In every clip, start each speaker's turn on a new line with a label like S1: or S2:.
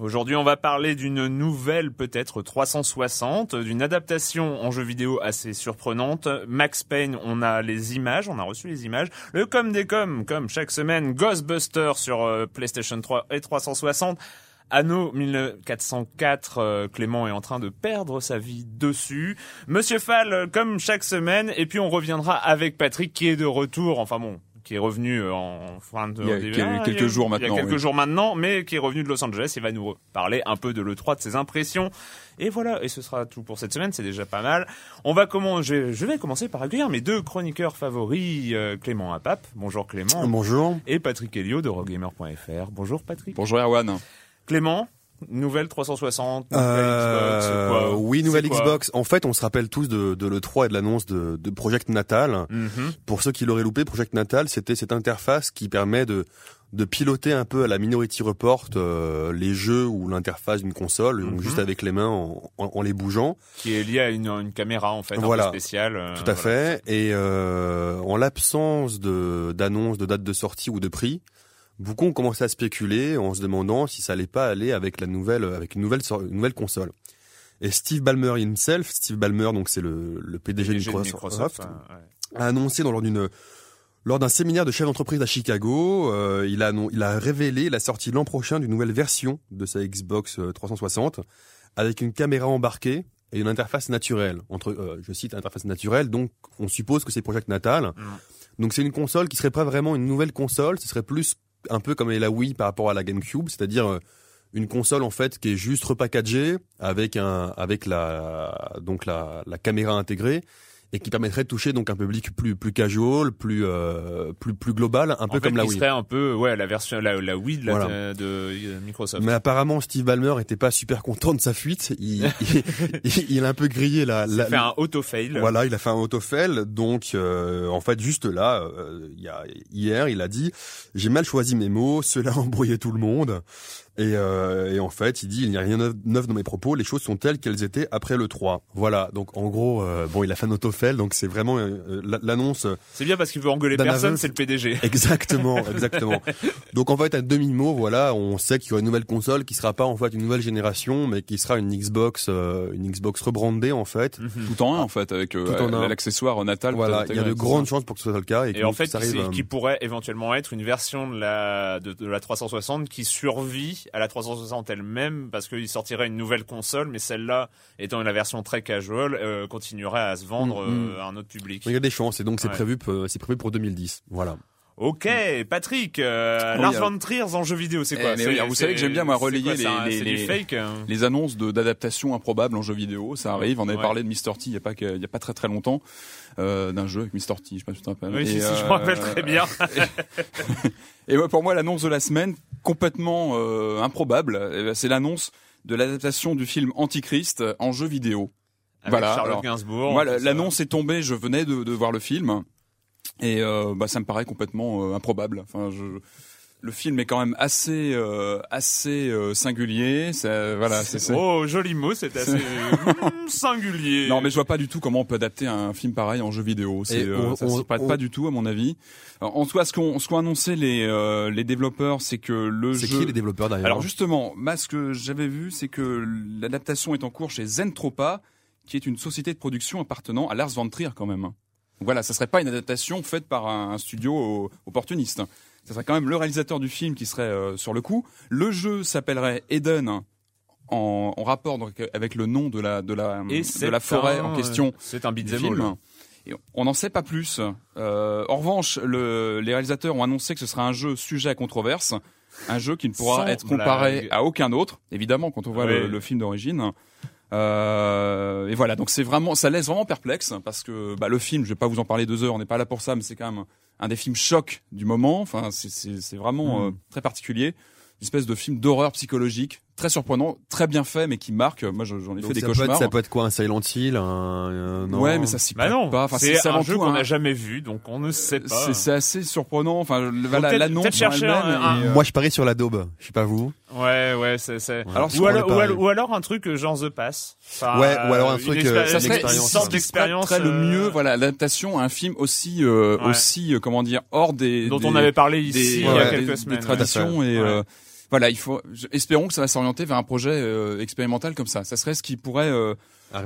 S1: Aujourd'hui, on va parler d'une nouvelle, peut-être 360, d'une adaptation en jeu vidéo assez surprenante. Max Payne, on a les images, on a reçu les images. Le com des com, comme chaque semaine, Ghostbusters sur euh, PlayStation 3 et 360. Anno 1404, euh, Clément est en train de perdre sa vie dessus. Monsieur Fall, comme chaque semaine, et puis on reviendra avec Patrick qui est de retour. Enfin bon, qui est revenu euh, en fin de
S2: il y a quelques, quelques jours maintenant.
S1: Il y a quelques
S2: oui.
S1: jours maintenant, mais qui est revenu de Los Angeles. Il va nous parler un peu de l'E3, de ses impressions. Et voilà, et ce sera tout pour cette semaine, c'est déjà pas mal. On va comment je, je, vais commencer par accueillir mes deux chroniqueurs favoris, euh, Clément Apap. Bonjour Clément.
S3: Bonjour.
S1: Et Patrick Helio de Rogamer.fr. Bonjour Patrick.
S2: Bonjour Erwan.
S1: Clément, Nouvelle 360, nouvelle
S3: euh,
S1: Xbox, quoi
S3: Oui, nouvelle Xbox. En fait, on se rappelle tous de, de l'E3 et de l'annonce de, de, Project Natal.
S1: Mm -hmm.
S3: Pour ceux qui l'auraient loupé, Project Natal, c'était cette interface qui permet de, de piloter un peu à la Minority Report euh, les jeux ou l'interface d'une console, mm -hmm. donc juste avec les mains en, en, en, les bougeant.
S1: Qui est lié à une, une caméra en fait,
S3: voilà.
S1: un peu spéciale. Euh,
S3: Tout à
S1: voilà.
S3: fait. Et euh, en l'absence de d'annonce de date de sortie ou de prix, beaucoup ont commencé à spéculer en se demandant si ça allait pas aller avec la nouvelle, avec une nouvelle, une nouvelle console. Et Steve Ballmer himself, Steve Ballmer, donc c'est le, le PDG,
S1: PDG
S3: de Microsoft,
S1: Microsoft ouais.
S3: a annoncé dans lors d'une lors d'un séminaire de chef d'entreprise à Chicago, euh, il, a, il a révélé la sortie l'an prochain d'une nouvelle version de sa Xbox 360 avec une caméra embarquée et une interface naturelle. Entre, euh, je cite interface naturelle, donc on suppose que c'est Project Natal.
S1: Mm.
S3: Donc c'est une console qui serait pas vraiment une nouvelle console, ce serait plus un peu comme la Wii par rapport à la GameCube, c'est-à-dire euh, une console en fait qui est juste repackagée avec un avec la donc la caméra intégrée et qui permettrait de toucher donc un public plus plus casual, plus euh, plus plus global, un
S1: en
S3: peu
S1: fait,
S3: comme la Wii.
S1: serait un peu ouais la version la, la Wii de, la,
S3: Voilà.
S1: de, de Microsoft.
S3: Mais apparemment Steve Ballmer était pas super content de sa fuite. Il, il, il, a un peu grillé la.
S1: Il a fait un auto fail.
S3: Voilà, il a fait un autofail. Donc, euh, en fait, juste là, euh, il y a, hier, il a dit j'ai mal choisi mes mots, cela a embrouillé tout le monde. Et, euh, et en fait, il dit il n'y a rien de neuf dans mes propos, les choses sont telles qu'elles étaient après le 3. Voilà. Donc, en gros, euh, bon, il a fait un autofail. Donc, c'est vraiment euh, l'annonce.
S1: C'est bien parce qu'il veut engueuler personne, c'est le PDG.
S3: Exactement, exactement. Donc en fait à demi mot, voilà, on sait qu'il y aura une nouvelle console qui sera pas en fait une nouvelle génération, mais qui sera une Xbox, euh, une Xbox rebrandée en fait.
S1: Mhm.
S2: Tout en un en fait avec euh, l'accessoire natal.
S3: Voilà, il y a de grandes chances pour que ce soit le cas et,
S1: en fait,
S3: ça
S1: qui,
S3: arrive. euh,
S1: qui pourrait éventuellement être une version de la de, de la 360 qui survit à la 360 elle-même parce qu'il sortirait une nouvelle console, mais celle-là étant la version très casual, euh, continuerait à se vendre
S3: Mm, mm.
S1: euh, à un autre public.
S3: Il y a des chances et donc c'est
S1: Ouais.
S3: prévu, euh, c'est prévu pour 2010. Voilà.
S1: Ok, Patrick, euh,
S4: Oui,
S1: Lars
S4: alors-
S1: von Trier en jeu vidéo, c'est
S4: Eh,
S1: quoi
S4: oui, vous savez que j'aime bien, moi, relayer
S1: quoi,
S4: les-
S1: un-
S4: les-
S1: fake hein
S4: les annonces d'adaptation improbables en jeu vidéo, ça arrive. On avait
S1: Ouais.
S4: parlé de Mr. T il y a pas que- il y a pas très très longtemps euh, d'un jeu avec Mr. T, je sais pas si tu te rappelles.
S1: Oui, si,
S4: Et,
S1: si, je
S4: euh,
S1: me rappelle très bien.
S4: Et ouais, pour moi, l'annonce de la semaine, complètement euh, improbable, eh ben, c'est l'annonce de l'adaptation du film Antichrist en jeu vidéo.
S1: Avec
S4: Voilà,
S1: Charlotte Gainsbourg.
S4: Moi, l'annonce est tombée, je venais de, de voir le film, et euh, bah, ça me paraît complètement euh, improbable. Enfin, je, le film est quand même assez, euh, assez euh, singulier. Ça, voilà, c'est, c'est-
S1: Oh, joli mot, c'est assez mm, singulier.
S4: Non, mais je vois pas du tout comment on peut adapter un film pareil en jeu vidéo. C'est, euh, ça s'y
S3: on-
S4: prête
S3: on-
S4: pas du tout, à mon avis. Alors, en soi, ce qu'ont, ce qu'ont annoncé les, euh, les développeurs, c'est que le
S3: C'est
S4: jeu.
S3: qui les développeurs derrière
S4: Alors justement, moi, ce que j'avais vu, c'est que l'adaptation est en cours chez Zentropa, qui est une société de production appartenant à Lars von Trier quand même. Voilà, ça serait pas une adaptation faite par un, studio opportuniste. Ça serait quand même le réalisateur du film qui serait euh, sur le coup. Le jeu s'appellerait Eden en, en rapport donc avec le nom de la de la
S1: Et
S4: de la forêt
S1: un-
S4: en question
S1: C'est un beat'em.
S4: Et on n'en sait pas plus. Euh, en revanche, le, les réalisateurs ont annoncé que ce sera un jeu sujet à controverse, un jeu qui ne pourra
S1: Sans
S4: être comparé
S1: blague.
S4: à aucun autre, évidemment, quand on voit le film d'origine. Euh, et voilà, donc c'est vraiment, ça laisse vraiment perplexe parce que bah, le film, je vais pas vous en parler deux heures, on n'est pas là pour ça, mais c'est quand même un des films chocs du moment. Enfin, c'est- vraiment
S1: Mm.
S4: euh, très particulier, une espèce de film d'horreur psychologique, très surprenant, très bien fait, mais qui marque. Moi, je- j'en ai
S3: Donc
S4: fait des
S3: ça, peut être,
S4: cauchemars.
S3: ça peut être quoi un Silent Hill un, un- non.
S4: Ouais, mais ça s'y
S1: Bah non,
S4: pas. Enfin,
S1: c'est
S4: c'est
S1: un jeu qu'on
S4: un-
S1: n'a jamais vu, donc on ne sait pas.
S4: c'est c'est assez surprenant. Enfin, l'annonce euh,
S3: Moi, je parie sur la daube. Je sais pas vous.
S1: Ouais, ouais, c'est. c'est-
S3: Ouais.
S4: Alors,
S1: Ou alors,
S3: est
S1: ou,
S3: pareil.
S1: alors, ou alors un truc euh, genre The Pass. Enfin,
S3: Ouais, ou alors un truc, euh,
S4: ça serait
S1: d'expérience
S4: le mieux,
S1: euh,
S4: voilà, l'adaptation à un film aussi, euh, aussi, euh, comment dire, hors des
S1: dont
S4: des-
S1: on avait parlé
S4: des,
S1: ici il y a
S4: des-
S1: quelques
S4: des
S1: semaines.
S4: traditions et euh, voilà, il faut. je- Espérons que ça va s'orienter vers un projet euh, expérimental comme ça. Ça serait ce qui pourrait euh,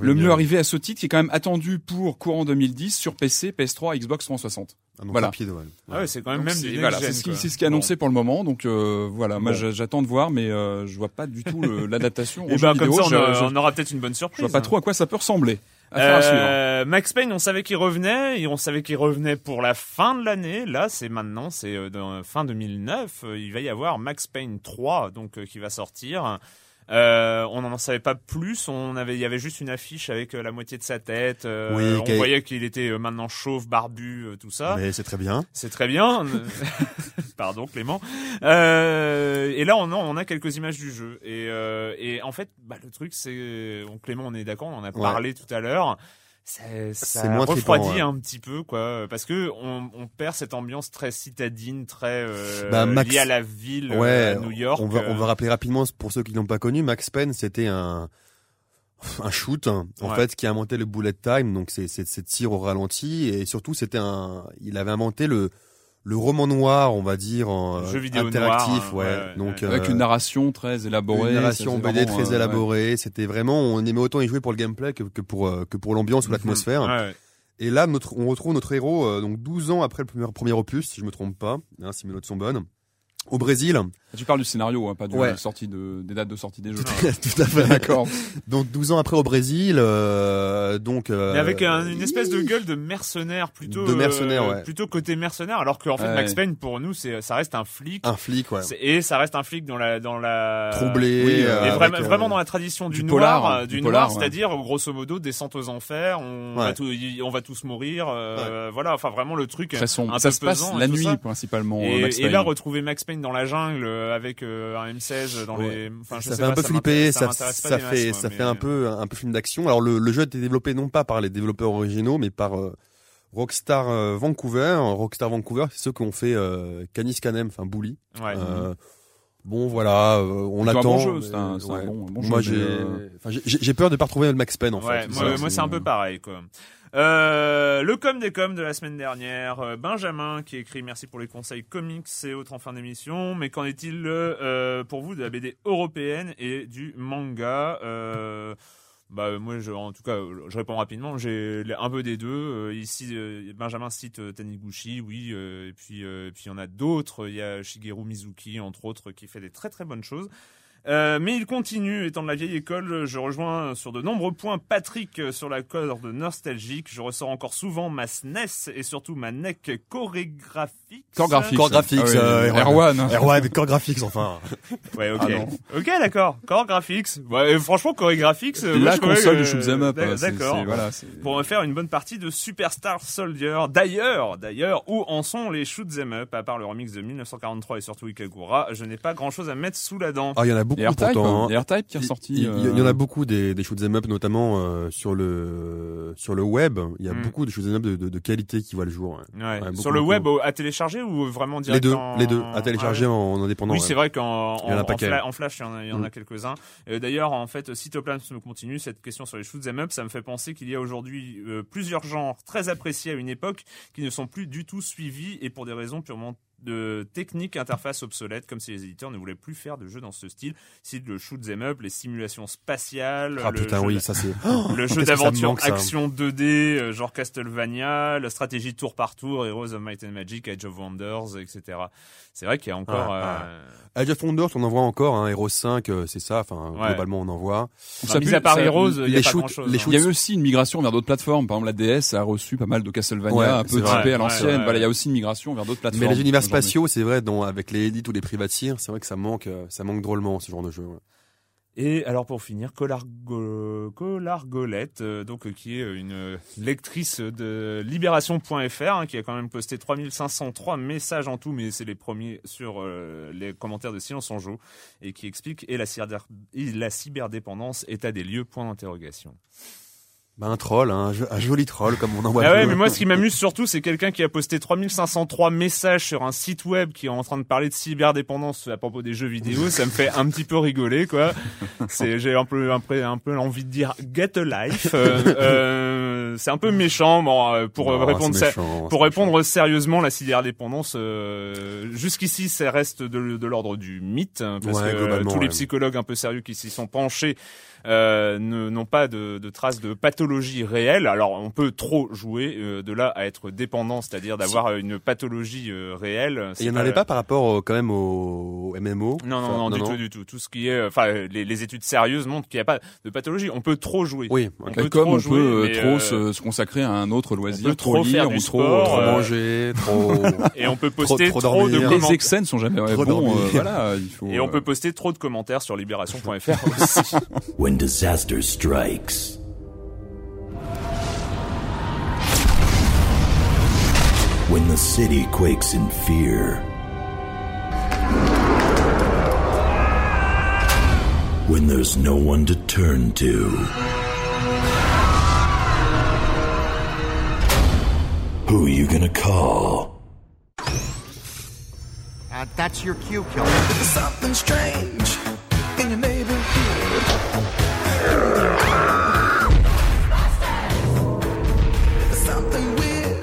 S4: le mieux arriver à ce titre, qui est quand même attendu pour courant 2010 sur PC, PS3, Xbox 360.
S3: Ah, donc
S4: Voilà.
S3: rapide, ouais.
S1: Ah ouais, c'est quand même
S4: Donc
S1: même
S4: c'est-
S1: du
S4: voilà, c'est ce qui,
S1: quoi.
S4: c'est ce qui est annoncé pour le moment. Donc euh, voilà, moi
S1: Bon.
S4: j'attends de voir, mais euh, je vois pas du tout le- l'adaptation.
S1: Et
S4: jeu
S1: ben comme
S4: vidéo.
S1: ça, on,
S4: Je-
S1: a-
S4: je-
S1: on aura peut-être une bonne
S4: je
S1: surprise.
S4: vois pas trop à quoi ça peut ressembler.
S1: Euh, Max Payne, on savait qu'il revenait, et on savait qu'il revenait pour la fin de l'année. Là, c'est maintenant, c'est euh, fin 2009. Euh, Il va y avoir Max Payne 3, donc qui va sortir. Euh, on n'en savait pas plus. On avait, il y avait juste une affiche avec euh, la moitié de sa tête. Euh,
S3: Oui,
S1: on voyait qu'il était euh, maintenant chauve, barbu, euh, tout ça.
S3: Mais c'est très bien.
S1: C'est très bien. Pardon Clément. Euh, et là on a, on a quelques images du jeu. Et, euh, et en fait, bah, le truc c'est, bon, Clément on est d'accord, on en a parlé tout à l'heure. Ça
S3: C'est moins
S1: refroidit
S3: trippant, ouais.
S1: un petit peu quoi, parce que on, on perd cette ambiance très citadine, très euh,
S3: Bah, Max-
S1: liée à la ville, euh,
S3: Ouais,
S1: à New York.
S3: on va,
S1: euh,
S3: on va rappeler rapidement pour ceux qui l'ont pas connu. Max Payne, c'était un un shoot en
S1: Ouais.
S3: fait qui a inventé le bullet time, donc c'est c'est c'est tir au ralenti et surtout c'était un, il avait inventé le le roman noir, on va dire, en,
S1: Jeu vidéo
S3: interactif,
S1: noir,
S3: ouais.
S1: ouais,
S3: Donc
S1: ouais.
S4: Avec
S3: euh,
S4: une narration très élaborée.
S3: une narration BD
S4: vraiment,
S3: très
S4: euh, ouais.
S3: élaborée. C'était vraiment, on aimait autant y jouer pour le gameplay que, que pour euh, que pour l'ambiance ou l'atmosphère.
S1: ouais.
S3: Et là, notre, on retrouve notre héros euh, donc 12 ans après le premier, premier opus, si je me trompe pas, hein, si mes notes sont bonnes, au Brésil.
S4: Tu parles du scénario, hein, pas du
S3: Ouais.
S4: sortie de, des dates de sortie des jeux.
S3: Tout à fait.
S4: D'accord.
S3: Donc 12 ans après au Brésil, euh, donc euh,
S1: Mais avec un- une espèce de gueule de mercenaire plutôt
S3: De mercenaire,
S1: euh,
S3: ouais.
S1: plutôt côté mercenaire alors qu'en fait
S4: Ouais.
S1: Max Payne pour nous c'est ça reste un flic
S3: un flic, ouais.
S1: Et ça reste un flic dans la dans la
S3: Troublé,
S4: oui,
S3: euh,
S1: et
S3: avec,
S1: vraiment,
S3: euh,
S1: vraiment dans la tradition du,
S4: du
S1: noir,
S4: polar, du
S1: du
S4: polar,
S1: noir,
S4: ouais.
S1: c'est-à-dire grosso modo descente aux enfers, on
S3: Ouais.
S1: va tout, y- on va tous mourir, euh, voilà, enfin vraiment le truc
S4: Très sombre.
S1: un
S4: Ça
S1: peu
S4: se passe
S1: pesant
S4: la nuit
S1: ça.
S4: principalement.
S1: Et, et là retrouver Max Payne dans la jungle euh, avec euh, un M16 dans
S3: Ouais.
S1: les, enfin je
S3: ça
S1: sais
S3: fait un peu
S1: ça
S3: flipper, ça, fait, ça un peu, un peu film d'action. Alors le, le jeu a été développé non pas par les développeurs originaux, mais par euh, Rockstar euh, Vancouver. Rockstar Vancouver, c'est ceux qui ont fait euh, Canis Canem, enfin Bully.
S1: Ouais.
S3: Euh, bon voilà, euh, on l'attend.
S4: bon jeu,
S3: mais,
S4: c'est un, bon, un bon
S3: Moi j'ai,
S4: euh,
S3: enfin, peur de pas retrouver le Max Payne en
S1: Ouais,
S3: fait.
S1: moi, moi,
S4: c'est-
S1: c'est un peu pareil quoi. Euh, le com des coms de la semaine dernière, euh, Benjamin qui écrit merci pour les conseils comics et autres en fin d'émission, mais qu'en est-il euh, pour vous de la BD européenne et du manga bah moi en tout cas je réponds rapidement. J'ai un peu des deux. Ici Benjamin cite Taniguchi oui et puis et puis il y en a d'autres. Il y a Shigeru Mizuki entre autres qui fait des très très bonnes choses Euh, mais il continue, étant de la vieille école, je rejoins sur de nombreux points Patrick euh, sur la corde nostalgique. Je ressors encore souvent ma SNES et surtout ma NEC chorégraphique.
S4: Core graphics, Ah oui,
S3: euh,
S4: Erwan.
S3: Erwan, Core Graphics, enfin.
S1: Ouais, ok.
S4: Ah
S1: ok, d'accord. Core graphics. Ouais, franchement, moi,
S4: La console du shoot'em up. C'est-
S1: D'accord.
S4: Voilà.
S1: Pour me faire une bonne partie de Superstar Soldier. D'ailleurs, d'ailleurs, où en sont les shoot'em up à part le remix de 1943 et surtout Ikagura Je n'ai pas grand chose à mettre sous la dent.
S3: Ah, il y en a beaucoup
S4: Les
S3: pourtant. hein.
S4: les R-Type qui est ressorti.
S3: il- il y
S4: euh,
S3: en a beaucoup des, des shoot'em up, notamment euh, sur le sur le web. Il y a
S1: Mm.
S3: beaucoup de shoot'em up de, de, de qualité qui voient le jour. ouais.
S1: Ouais.
S3: beaucoup,
S1: Sur le
S3: beaucoup.
S1: web, à télécharger ou vraiment
S3: Les
S1: direct
S3: deux,
S1: en-
S3: les deux, à télécharger
S1: Ah ouais.
S3: en, indépendant.
S1: Oui, c'est vrai qu'en
S3: en
S1: en- en, fla- en flash, il y en a, il y en a
S3: Mm.
S1: quelques-uns. Euh, D'ailleurs, en fait, Cytoplasme continue cette question sur les shoot'em up. Ça me fait penser qu'il y a aujourd'hui euh, plusieurs genres très appréciés à une époque qui ne sont plus du tout suivis et pour des raisons purement de technique interface obsolète, comme si les éditeurs ne voulaient plus faire de jeux dans ce style. C'est le shoot'em up, les simulations spatiales,
S3: Ah
S1: le
S3: putain,
S1: jeu
S3: oui, ça c'est.
S1: le jeu
S3: ça
S1: d'aventure
S3: ça.
S1: action 2D, euh, genre Castlevania, la stratégie tour par tour, Heroes of Might and Magic, Age of Wonders, etc. C'est vrai qu'il y a encore...
S3: Ah,
S1: euh,
S3: Age of Wonders, on en voit encore. Hein, Hero 5, euh, c'est ça. Enfin,
S1: Ouais.
S3: globalement, on en voit.
S1: Enfin, mis à part
S4: ça-
S1: Heroes, il y a pas
S3: les
S1: hein.
S4: Il y a eu aussi une migration vers d'autres plateformes. Par exemple, la DS a reçu pas mal de Castlevania,
S3: Ouais,
S4: un peu
S3: vrai.
S4: typé à
S1: Ouais,
S4: l'ancienne.
S1: ouais,
S4: Voilà, il y a aussi une migration vers d'autres plateformes.
S3: Mais les univers
S4: aujourd'hui.
S3: Spatiaux, c'est vrai, avec les edits ou les privatiers, c'est vrai que ça manque, euh, ça manque drôlement ce genre de jeu. ouais.
S1: Et alors pour finir, Colargo- Colargolette, euh, donc euh, qui est euh, une lectrice de Libération.fr, hein, qui a quand même posté 3503 messages en tout, mais c'est les premiers sur euh, les commentaires de Silence on joue, et qui explique et la, cyber- et la cyberdépendance état des lieux, point d'interrogation.
S3: Bah, un troll, hein, un, jo- un joli troll comme on en voit.
S1: Ah ouais, mais moi, ce qui m'amuse surtout, c'est quelqu'un qui a posté 3503 messages sur un site web qui est en train de parler de cyberdépendance à propos des jeux vidéo. Ça me fait un petit peu rigoler, quoi. C'est, j'ai un peu, un peu, un peu envie de dire get a life. Euh, euh, c'est un peu méchant, bon, euh, pour
S3: Non,
S1: euh, répondre
S3: méchant,
S1: Pour répondre sérieusement, la cyberdépendance, euh, jusqu'ici, ça reste de, de l'ordre du mythe, hein, parce
S3: Ouais,
S1: que
S3: globalement,
S1: tous les psychologues un peu sérieux qui s'y sont penchés euh, ne- n'ont pas de, de traces de pathologie réelle. Alors, on peut trop jouer euh, de là à être dépendant, c'est-à-dire d'avoir euh, une pathologie euh, réelle.
S3: Il n'y en avait pas par rapport au- quand même au MMO.
S1: Non, non,
S3: Enfin,
S1: non, du tout, du tout. Tout ce qui est, euh, enfin, les, les études sérieuses montrent qu'il n'y a pas de pathologie. On peut trop jouer.
S3: Oui,
S1: On peut
S4: Comme
S1: trop
S4: on
S1: jouer,
S4: peut euh, trop
S1: euh,
S4: se, se consacrer à un autre loisir,
S1: peut
S4: trop
S1: trop faire
S4: lire trop,
S1: sport,
S3: trop
S1: euh,
S3: manger, trop.
S1: Et on peut
S3: Trop-
S1: poster
S3: trop
S1: trop, de
S3: dormir.
S4: Les
S1: commentaires.
S4: excès ne sont jamais ouais,
S3: Trop
S4: bons. euh, voilà, il faut.
S1: Et on
S4: euh,
S1: peut poster trop de commentaires sur libération.fr aussi.
S5: When disaster strikes. When the city quakes in fear. When there's no one to turn to. Who are you gonna call?
S6: Uh, that's your cue, killer.
S7: something strange in your neighborhood.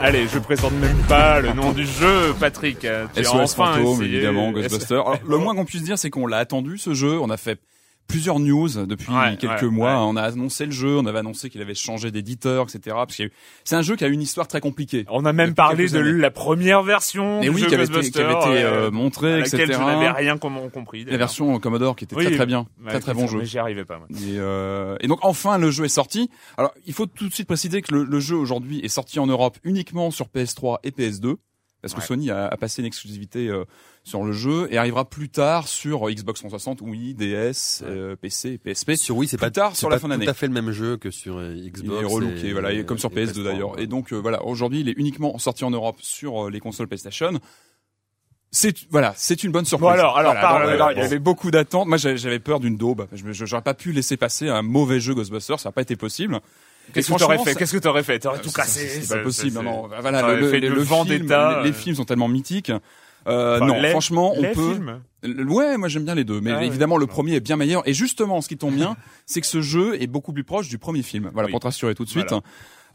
S1: Allez, je présente même pas le nom du jeu, Patrick. Tu as
S4: SOS
S1: enfin
S4: Fantôme,
S1: essayé.
S4: évidemment, Ghostbusters. Alors, le moins qu'on puisse dire, c'est qu'on l'a attendu ce jeu. On a fait plusieurs news depuis
S1: Ouais,
S4: quelques
S1: ouais,
S4: mois.
S1: ouais.
S4: On a annoncé le jeu, on avait annoncé qu'il avait changé d'éditeur, etc. Parce eu- c'est un jeu qui a une histoire très compliquée.
S1: On a même parlé de
S4: années.
S1: la première version
S4: oui,
S1: jeu
S4: qui avait été, qui avait été
S1: euh, à
S4: montrée,
S1: laquelle
S4: etc.
S1: je n'avais rien com- compris.
S4: La version Commodore qui était
S1: Oui,
S4: très très bien, très très bon jeu.
S1: Mais j'y arrivais pas. moi.
S4: Et, euh, et donc enfin le jeu est sorti. Alors il faut tout de suite préciser que le, le jeu aujourd'hui est sorti en Europe uniquement sur PS3 et PS2 parce que
S1: Ouais.
S4: Sony a, a passé une exclusivité euh, sur le jeu et arrivera plus tard sur Xbox 360, Wii, DS, euh, PC, et PSP.
S3: Sur oui, c'est
S4: Plus
S3: pas
S4: tard sur la fin d'année.
S3: tout à fait le même jeu que sur euh,
S4: Il
S3: Xbox.
S4: est relooké, voilà, et comme sur
S3: et
S4: PS2
S3: PS3,
S4: d'ailleurs. Et donc euh, voilà, aujourd'hui il est uniquement sorti en Europe sur euh, les consoles PlayStation. C'est voilà, c'est une bonne surprise.
S1: Bon, alors, alors,
S4: Voilà,
S1: parle,
S4: donc,
S1: alors,
S4: il y avait beaucoup d'attentes. Moi, j'avais peur d'une daube. Je j'aurais pas pu laisser passer un mauvais jeu Ghostbusters. Ça n'a pas été possible.
S1: Qu'est-ce que t'aurais fait Qu'est-ce que t'aurais fait T'aurais tout
S4: C'est-
S1: cassé
S4: C'est pas possible. Non, non. Voilà, le, le-
S1: Vendetta,
S4: film, les, films sont tellement mythiques. Euh,
S1: Enfin,
S4: non,
S1: les-
S4: franchement, on
S1: les
S4: peut.
S1: films
S4: Ouais, moi j'aime bien les deux, mais
S1: Ah
S4: évidemment le premier est bien meilleur. Et justement, ce qui tombe bien, c'est que ce jeu est beaucoup plus proche du premier film. Voilà,
S1: Oui.
S4: pour te rassurer tout de suite.
S1: Voilà.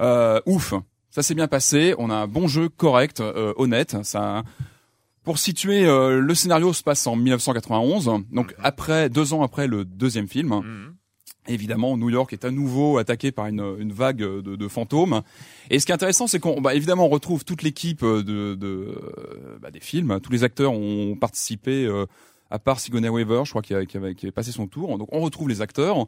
S4: Euh, ouf, ça s'est bien passé. On a un bon jeu correct, euh, honnête. Ça. Pour situer, euh, le scénario se passe en 1991, donc après deux ans après le deuxième film.
S1: Mhm.
S4: Évidemment, New York est à nouveau attaqué par une, une vague de, de fantômes. Et ce qui est intéressant, c'est qu'on, bah, évidemment, on retrouve toute l'équipe de, de bah, des films. Tous les acteurs ont participé euh, à part Sigourney Weaver, je crois, qui, a- qui avait, qui avait passé son tour. Donc on retrouve les acteurs,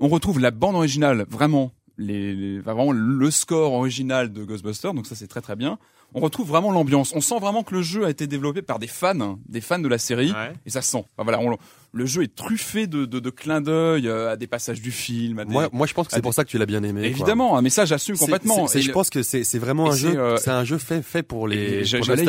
S4: on retrouve la bande originale, vraiment, les, les- vraiment le score original de Ghostbusters, donc ça c'est très très bien. On retrouve vraiment l'ambiance. On sent vraiment que le jeu a été développé par des fans, des fans de la série,
S1: Ouais.
S4: et ça se sent. Enfin, voilà, on- le jeu est truffé de, de, de clins d'œil euh, à des passages du film. À des...
S3: Moi, moi, je pense que
S4: Ah,
S3: c'est pour ça que tu l'as bien aimé.
S4: Évidemment, hein, mais ça j'assume complètement.
S3: je
S4: le-
S3: pense que c'est c'est vraiment
S4: et
S3: un jeu.
S4: euh,
S3: C'est un jeu fait fait pour les.
S4: J'allais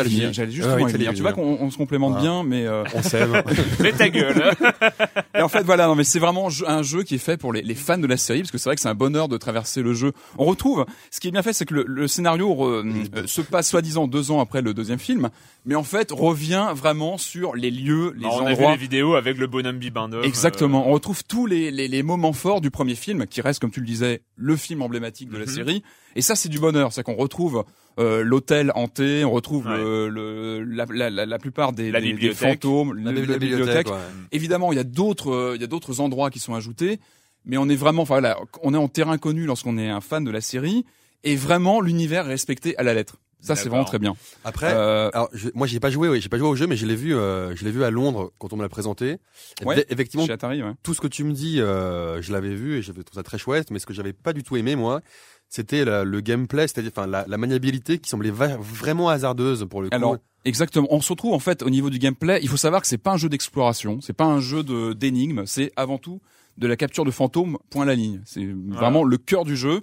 S4: justement y
S3: t'allais
S4: Tu vois qu'on on se complémente bien, mais euh,
S3: On s'aime.
S1: Mais ta gueule.
S4: Et en fait, voilà, non, mais c'est vraiment un jeu- qui est fait pour les, les fans de la série, parce que c'est vrai que c'est un bonheur de traverser le jeu. On retrouve, ce qui est bien fait, c'est que le, le scénario re- euh, se passe soi-disant deux ans après le deuxième film, mais en fait revient vraiment sur les lieux, les
S1: on a vu
S4: endroits.
S1: les vidéos avec le bonhomme Bibendum.
S4: Exactement. On retrouve tous les, les, les moments forts du premier film, qui reste, comme tu le disais, le film emblématique de la
S1: Mhm.
S4: série. Et ça, c'est du bonheur. C'est qu'on retrouve euh, l'hôtel hanté, on retrouve
S1: Ouais.
S4: le, le- la, la, la, la plupart des,
S1: La
S4: des- des
S1: bibliothèque.
S4: fantômes,
S3: La, bibliothèque. ouais.
S4: Évidemment, il y a d'autres, euh, il y a d'autres endroits qui sont ajoutés, mais on est vraiment, enfin voilà, on est en terrain connu lorsqu'on est un fan de la série, et vraiment l'univers est respecté à la lettre. Ça, c'est vraiment très bien.
S3: Après,
S4: Euh,
S3: alors je- moi j'ai pas joué, oui, j'ai pas joué au jeu, mais je l'ai vu, euh, je l'ai vu à Londres quand on me l'a présenté.
S4: Ouais,
S3: effectivement,
S4: chez Atari, ouais.
S3: tout ce que tu me dis, euh, je l'avais vu et j'avais trouvé ça très chouette. Mais ce que j'avais pas du tout aimé, moi, c'était le gameplay, c'est-à-dire, enfin, la, la maniabilité qui semblait vraiment hasardeuse pour le coup.
S4: Alors, exactement. On se retrouve en fait au niveau du gameplay. Il faut savoir que c'est pas un jeu d'exploration, c'est pas un jeu de d'énigmes, c'est avant tout de la capture de fantômes. Point à la ligne. C'est vraiment le cœur du jeu.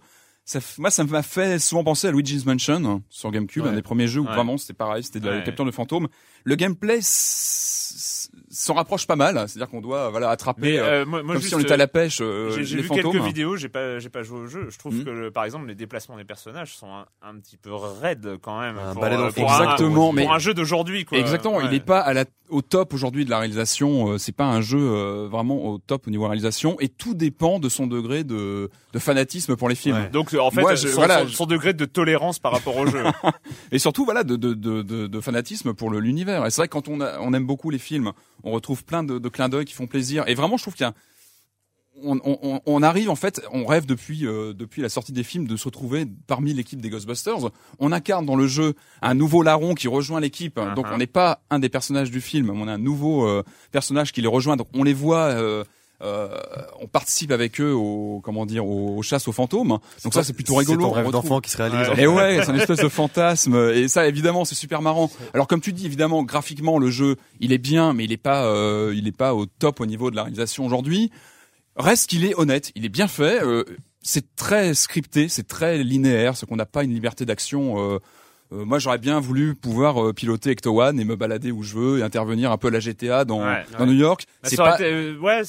S4: Ça, moi, ça m'a fait souvent penser à Luigi's Mansion hein, sur GameCube,
S1: Ouais.
S4: un des premiers jeux où
S1: Ouais.
S4: vraiment c'était pareil, c'était de la
S1: Ouais.
S4: capture de fantômes. Le gameplay s'en rapproche pas mal, c'est-à-dire qu'on doit voilà attraper euh,
S1: euh, moi, moi
S4: comme
S1: juste,
S4: si on était à la pêche euh,
S1: J'ai vu
S4: fantômes.
S1: quelques vidéos, j'ai pas, j'ai pas joué au jeu. Je trouve
S4: Hmm.
S1: que, le- par exemple, les déplacements des personnages sont un, un petit peu raides quand même.
S3: Un
S1: pour, euh, pour un-
S4: Exactement,
S1: pour
S4: mais-
S1: un jeu d'aujourd'hui, quoi.
S4: Exactement, il n'est pas à la, au top aujourd'hui de la réalisation. euh, c'est pas un jeu euh, vraiment au top au niveau réalisation, et tout dépend de son degré de, de fanatisme pour les films.
S3: Ouais.
S1: En fait,
S4: Moi, je-
S1: son,
S4: voilà,
S1: son- degré de tolérance par rapport au jeu.
S4: Et surtout, voilà, de, de, de, de, de fanatisme pour l'univers. Et c'est vrai que quand on, a- on aime beaucoup les films, on retrouve plein de, de clins d'œil qui font plaisir. Et vraiment, je trouve qu'il y a on, on, on arrive en fait, on rêve depuis euh, depuis la sortie des films de se retrouver parmi l'équipe des Ghostbusters. On incarne dans le jeu un nouveau larron qui rejoint l'équipe.
S1: Uh-huh.
S4: Donc on n'est pas un des personnages du film, on a un nouveau euh, personnage qui les rejoint. Donc on les voit. euh, euh, on participe avec eux au comment dire aux, aux chasses aux fantômes. Donc ça c'est plutôt rigolo.
S3: C'est ton
S4: On
S3: rêve d'enfant qui se réalise.
S1: Ouais.
S4: et ouais, c'est une espèce de fantasme. Et ça, évidemment, c'est super marrant. Alors, comme tu dis, évidemment, graphiquement, le jeu, il est bien, mais il est pas, euh, il est pas au top au niveau de la réalisation aujourd'hui. Reste qu'il est honnête, il est bien fait. euh, c'est très scripté, c'est très linéaire, ce qu'on n'a pas une liberté d'action. Euh, moi, j'aurais bien voulu pouvoir euh, piloter Ecto One et me balader où je veux et intervenir un peu à la GTA dans,
S1: Ouais.
S4: dans New York.
S1: Bah,
S4: C'est pas
S1: été, euh, ouais,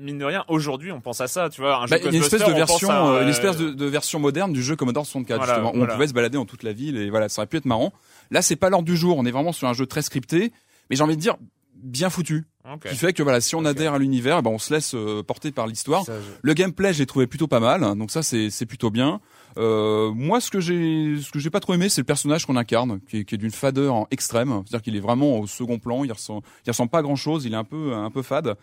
S1: mine de rien, aujourd'hui, on pense à ça, tu vois. Un jeu
S4: bah, une espèce de version,
S1: à,
S4: euh, une espèce de, de version moderne du jeu Commodore 64
S1: Voilà,
S4: justement,
S1: voilà.
S4: on pouvait se balader dans toute la ville et voilà, ça aurait pu être marrant. Là, c'est pas l'ordre du jour. On est vraiment sur un jeu très scripté, mais j'ai envie de dire bien foutu,
S1: Ok.
S4: qui fait que voilà, si on adhère à l'univers, eh ben on se laisse euh, porter par l'histoire.
S3: Je-
S4: Le gameplay, j'ai trouvé plutôt pas mal, hein, donc ça c'est plutôt bien. Euh, moi, ce que j'ai ce que j'ai pas trop aimé, c'est le personnage qu'on incarne, qui est, qui est d'une fadeur extrême, c'est-à-dire qu'il est vraiment au second plan, il ressemble, il ressemble pas à grand chose, il est un peu un peu fade.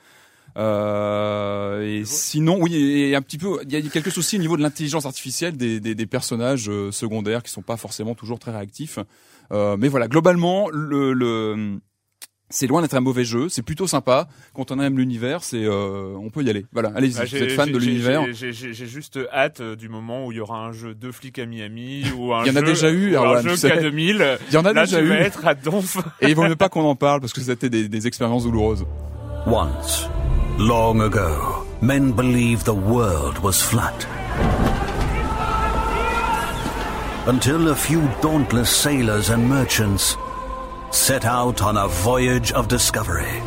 S4: Euh, et sinon, oui, et un petit peu, il y a quelques soucis au niveau de l'intelligence artificielle des, des, des personnages euh, secondaires qui sont pas forcément toujours très réactifs. Euh, mais voilà, globalement, le, le c'est loin d'être un mauvais jeu, c'est plutôt sympa. Quand on aime l'univers, c'est euh, on peut y aller. Voilà, allez-y,
S1: Bah,
S4: vous
S1: j'ai-
S4: êtes fan de l'univers.
S1: j'ai- juste hâte euh, du moment où il y aura un jeu de flics à Miami ou un
S4: Il y en a
S1: jeu-
S4: déjà eu,
S1: un jeu
S4: tu sais.
S1: K2000.
S4: Il y en a
S1: Là,
S4: déjà eu.
S1: être à donf.
S4: Et il vaut mieux pas qu'on en parle parce que c'était des, des expériences douloureuses.
S5: Once, long ago, men believed the world was flat. Until a few dauntless sailors and merchants set out on a voyage of discovery.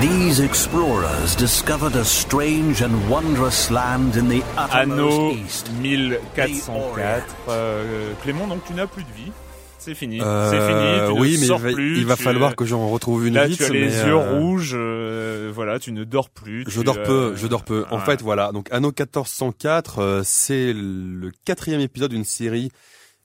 S5: These explorers discovered a strange and wondrous land in the
S1: Anno
S5: uttermost east.
S1: 1404. Euh, Clément, donc tu n'as plus de vie. C'est fini.
S3: Euh,
S1: c'est fini. Tu
S3: oui,
S1: ne
S3: mais
S1: sors
S3: il va,
S1: plus.
S3: il va
S1: tu-
S3: falloir que j'en retrouve une
S1: Là,
S3: vite.
S1: tu as les
S3: mais,
S1: yeux
S3: euh,
S1: rouges. euh, voilà, tu ne dors plus.
S3: Je
S1: tu,
S3: dors peu, je dors peu. En fait, voilà. Donc, Anno 1404, euh, c'est le quatrième épisode d'une série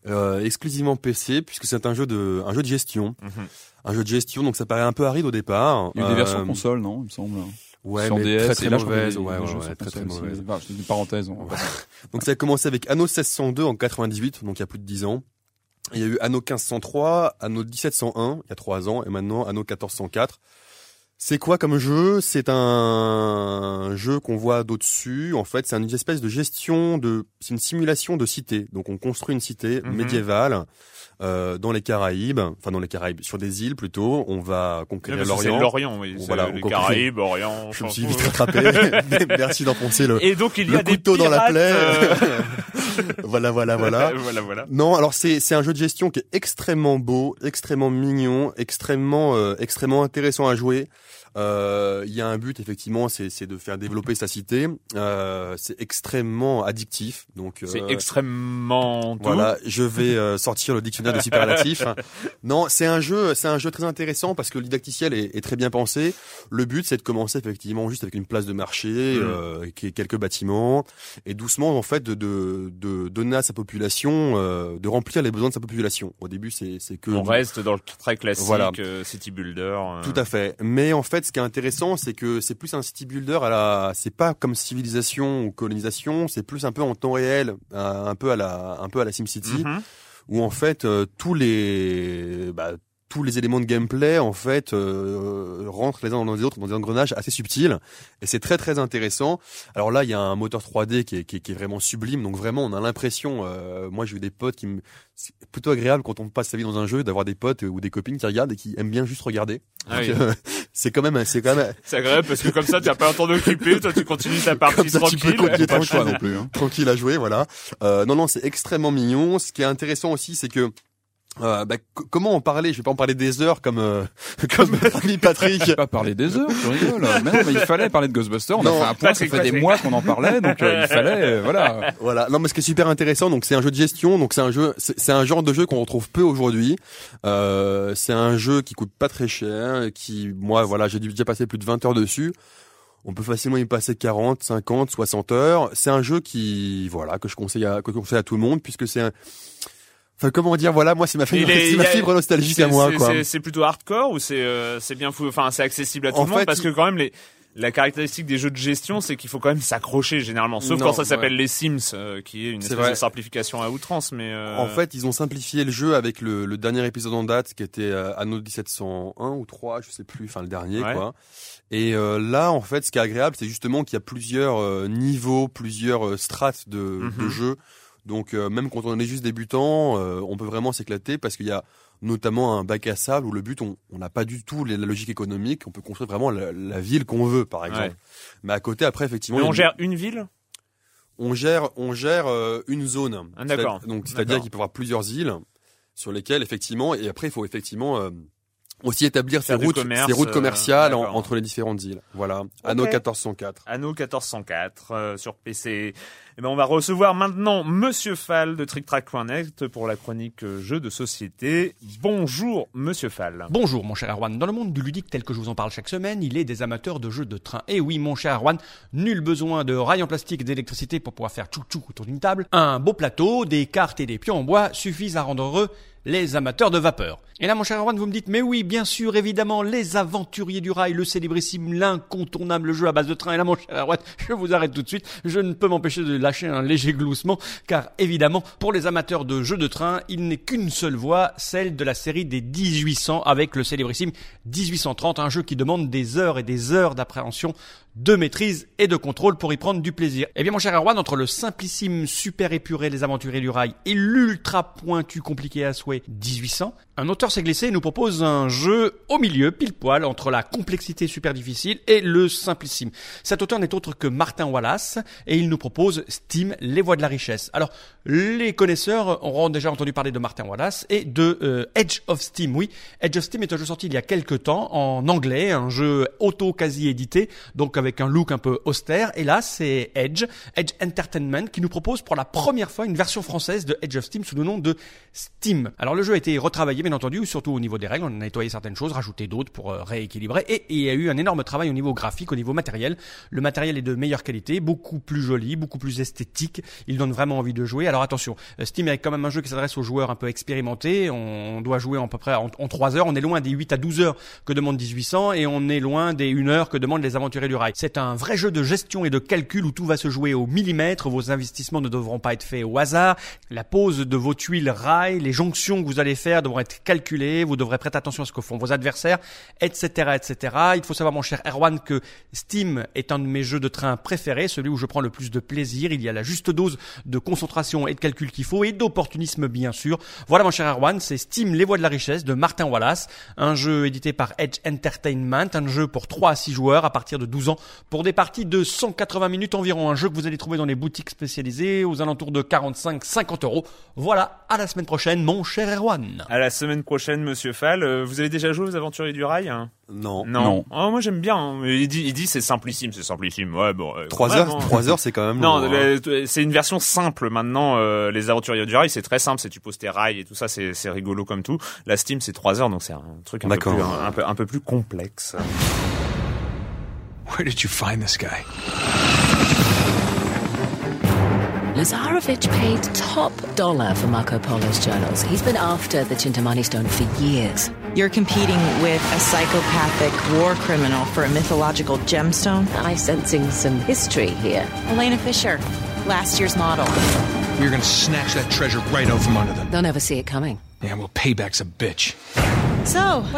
S3: euh, exclusivement PC, puisque c'est un jeu de, un jeu de gestion.
S1: Mhm.
S3: Un jeu de gestion, donc ça paraît un peu aride au départ.
S4: Il y a eu des
S3: Euh,
S4: versions console, non Il me semble.
S3: Ouais, mais
S4: DS,
S3: très très mauvaise. Ouais, ouais, ouais, très très mauvaise.
S4: enfin, c'est une parenthèse. on va pas-
S3: Donc ça a commencé avec Anno 1602 en 98, donc il y a plus de 10 ans. Il y a eu Anno 1503, Anno 1701, il y a trois ans, et maintenant Anno 1404. C'est quoi comme jeu? C'est un jeu qu'on voit d'au-dessus. En fait, c'est une espèce de gestion de, c'est une simulation de cité. Donc, on construit une cité
S1: Mhm.
S3: médiévale euh, dans les Caraïbes, enfin dans les Caraïbes, sur des îles plutôt. On va conquérir l'Orient.
S1: l'Orient, oui. C'est
S3: Voilà,
S1: les Caraïbes, Orient.
S3: Je me suis vite rattrapé. Merci d'enfoncer le,
S1: Et donc il y
S3: le
S1: a des
S3: couteau dans la plaie.
S1: euh,
S3: voilà, voilà, voilà.
S1: voilà, voilà.
S3: Non, alors c'est c'est un jeu de gestion qui est extrêmement beau, extrêmement mignon, extrêmement euh, extrêmement intéressant à jouer. Euh, Il y a un but effectivement, c'est c'est de faire développer sa cité. Euh, c'est extrêmement addictif, donc
S1: C'est
S3: euh,
S1: extrêmement tout.
S3: voilà, je vais euh, sortir le dictionnaire de superlatifs. non, c'est un jeu, c'est un jeu très intéressant parce que le didacticiel est, est très bien pensé. Le but, c'est de commencer effectivement juste avec une place de marché,
S1: Mm.
S3: euh, est quelques bâtiments, et doucement en fait de, de, de donner à sa population, euh, de remplir les besoins de sa population. Au début, c'est c'est que
S1: On
S3: du-
S1: reste dans le très classique
S3: Voilà.
S1: City Builder.
S3: tout à fait. Mais en fait, ce qui est intéressant, c'est que c'est plus un city builder à la, c'est pas comme civilisation ou colonisation, c'est plus un peu en temps réel, un un peu à la, un peu à la SimCity.
S1: Mhm.
S3: où en fait euh, tous les bah, tous les éléments de gameplay en fait euh, rentrent les uns dans les autres dans des engrenages assez subtils et c'est très très intéressant. Alors là il y a un moteur 3D qui est, qui est, qui est vraiment sublime donc vraiment on a l'impression euh, moi j'ai eu des potes qui me c'est plutôt agréable quand on passe sa vie dans un jeu d'avoir des potes ou des copines qui regardent et qui aiment bien juste regarder.
S1: Ah oui.
S3: Euh, c'est quand même c'est quand même
S1: C'est agréable parce que comme ça tu n'as pas un temps d'occupé, toi tu continues ta partie
S3: Comme ça, tu peux
S1: tranquille.
S3: continuer
S2: le
S3: tranquille.
S2: non plus. Hein.
S3: tranquille à jouer, voilà. Euh, non, non, c'est extrêmement mignon. Ce qui est intéressant aussi, c'est que euh, bah, comment en parler? Je vais pas en parler des heures comme euh, comme ami Patrick.
S2: Je vais pas parler des heures, tu rigoles. Mais non, mais il fallait parler de Ghostbusters. On
S3: Non,
S2: a fait un point, ça
S1: Patrick,
S2: fait des mois qu'on en parlait, donc euh, il fallait, euh, voilà.
S3: Voilà. Non, mais ce qui est super intéressant, donc c'est un jeu de gestion, donc c'est un jeu, c'est c'est un genre de jeu qu'on retrouve peu aujourd'hui. Euh, c'est un jeu qui coûte pas très cher, qui, moi, voilà, j'ai dû déjà passer plus de 20 heures dessus. On peut facilement y passer 40, 50, 60 heures. C'est un jeu qui, voilà, que je conseille à, que je conseille à tout le monde, puisque c'est un, enfin, comment dire, voilà, moi, c'est ma fibre, c'est ma nostalgique à moi,
S1: c'est-
S3: quoi.
S1: c'est- plutôt hardcore ou c'est euh, c'est bien fou, enfin c'est accessible à tout
S3: En
S1: le monde
S3: fait,
S1: parce que quand même les la caractéristique des jeux de gestion, c'est qu'il faut quand même s'accrocher généralement, sauf
S3: Non,
S1: quand ça s'appelle
S3: ouais.
S1: les Sims, euh, qui est une
S3: C'est
S1: espèce
S3: vrai.
S1: de simplification à outrance. Mais euh,
S3: En fait, ils ont simplifié le jeu avec le, le dernier épisode en date qui était euh, Anno 1701 ou 3, je sais plus, enfin le dernier
S1: Ouais.
S3: quoi. Et euh, là, en fait, ce qui est agréable, c'est justement qu'il y a plusieurs euh, niveaux, plusieurs euh, strates de,
S1: Mhm.
S3: de jeu. Donc euh, même quand on est juste débutant, euh, on peut vraiment s'éclater parce qu'il y a notamment un bac à sable où le but, on on n'a pas du tout les- la logique économique. On peut construire vraiment la, la ville qu'on veut, par exemple.
S1: Ouais.
S3: Mais à côté, après, effectivement,
S1: mais on gère une ville?
S3: on gère, on gère euh, une zone.
S1: Ah, d'accord.
S3: Donc, c'est-à-dire
S1: D'accord.
S3: qu'il peut y avoir plusieurs îles sur lesquelles, effectivement, et après, il faut effectivement euh, aussi établir
S1: du
S3: routes,
S1: commerce,
S3: ses routes
S1: euh,
S3: commerciales en- entre les différentes îles. Voilà. Anno
S1: Ok.
S3: 1404.
S1: Anno 1404 euh, sur PC. Et ben on va recevoir maintenant Monsieur Fall de TrickTrack.net pour la chronique euh, jeux de société. Bonjour Monsieur Fall.
S8: Bonjour mon cher Erwan, dans le monde du ludique tel que je vous en parle chaque semaine, il est des amateurs de jeux de train. Et oui mon cher Erwan, nul besoin de rails en plastique et d'électricité pour pouvoir faire tchou-tchou autour d'une table. Un beau plateau, des cartes et des pions en bois suffisent à rendre heureux les amateurs de vapeur. Et là mon cher Erwan, vous me dites, mais oui bien sûr évidemment, les aventuriers du rail, le célébrissime, l'incontournable jeu à base de train. Et là mon cher Erwan, je vous arrête tout de suite, je ne peux m'empêcher de lâcher un léger gloussement, car évidemment, pour les amateurs de jeux de train, il n'est qu'une seule voie, celle de la série des 1800 avec le célébrissime 1830, un jeu qui demande des heures et des heures d'appréhension, de maîtrise et de contrôle pour y prendre du plaisir. Eh bien mon cher Erwan, entre le simplissime super épuré Les Aventuriers du Rail et l'ultra pointu compliqué à souhait 1800, un auteur s'est glissé et nous propose un jeu au milieu, pile poil, entre la complexité super difficile et le simplissime. Cet auteur n'est autre que Martin Wallace et il nous propose Steam, les voies de la richesse. Alors, les connaisseurs auront déjà entendu parler de Martin Wallace et de euh, Edge of Steam. Oui, Edge of Steam est un jeu sorti il y a quelques temps en anglais, un jeu auto quasi édité, donc avec un look un peu austère. Et là, c'est Edge, Edge Entertainment, qui nous propose pour la première fois une version française de Edge of Steam sous le nom de Steam. Alors le jeu a été retravaillé, bien entendu, surtout au niveau des règles. On a nettoyé certaines choses, rajouté d'autres pour euh, rééquilibrer. Et il y a eu un énorme travail au niveau graphique, au niveau matériel. Le matériel est de meilleure qualité, beaucoup plus joli, beaucoup plus esthétique. Il donne vraiment envie de jouer. Alors attention, euh, Steam est quand même un jeu qui s'adresse aux joueurs un peu expérimentés. On doit jouer à peu près en, en 3 heures. On est loin des 8 à 12 heures que demande 1800 et on est loin des 1 heure que demandent les aventuriers du rail. C'est un vrai jeu de gestion et de calcul où tout va se jouer au millimètre. Vos investissements ne devront pas être faits au hasard. La pose de vos tuiles rail, les jonctions que vous allez faire devront être calculées. Vous devrez prêter attention à ce que font vos adversaires, etc., etc. Il faut savoir, mon cher Erwan, que Steam est un de mes jeux de train préférés, celui où je prends le plus de plaisir. Il y a la juste dose de concentration et de calcul qu'il faut et d'opportunisme, bien sûr. Voilà, mon cher Erwan, c'est Steam, les voies de la richesse de Martin Wallace, un jeu édité par Edge Entertainment, un jeu pour 3 à 6 joueurs à partir de 12 ans pour des parties de 180 minutes environ. Un jeu que vous allez trouver dans les boutiques spécialisées aux alentours de 45-50 euros. Voilà, à la semaine prochaine, mon cher Erwan.
S1: À la semaine prochaine, monsieur Fall. Euh, vous avez déjà joué aux Aventuriers du Rail hein?
S3: Non.
S1: Non. Oh, moi j'aime bien. hein. Il dit, il dit c'est simplissime, c'est simplissime. Ouais, bon. euh,
S3: heures,
S1: même, hein.
S3: trois heures, c'est quand même.
S1: Non,
S3: long, hein.
S1: c'est une version simple maintenant. euh, les aventuriers du rail, c'est très simple. C'est tu poses tes rails et tout ça, c'est c'est rigolo comme tout. La Steam, c'est 3 heures, donc c'est un truc un peu,
S3: D'accord.
S1: plus, un, un peu un peu plus complexe.
S9: Where did you find this guy?
S10: Lazarovich paid top dollar for Marco Polo's journals. He's been after the Chintamani stone for years.
S11: You're competing with a psychopathic war criminal for a mythological gemstone?
S10: I'm sensing some history here.
S11: Elena Fisher, last year's model.
S9: You're gonna snatch that treasure right out from under them.
S10: They'll never see it coming.
S9: Yeah, well, payback's a bitch.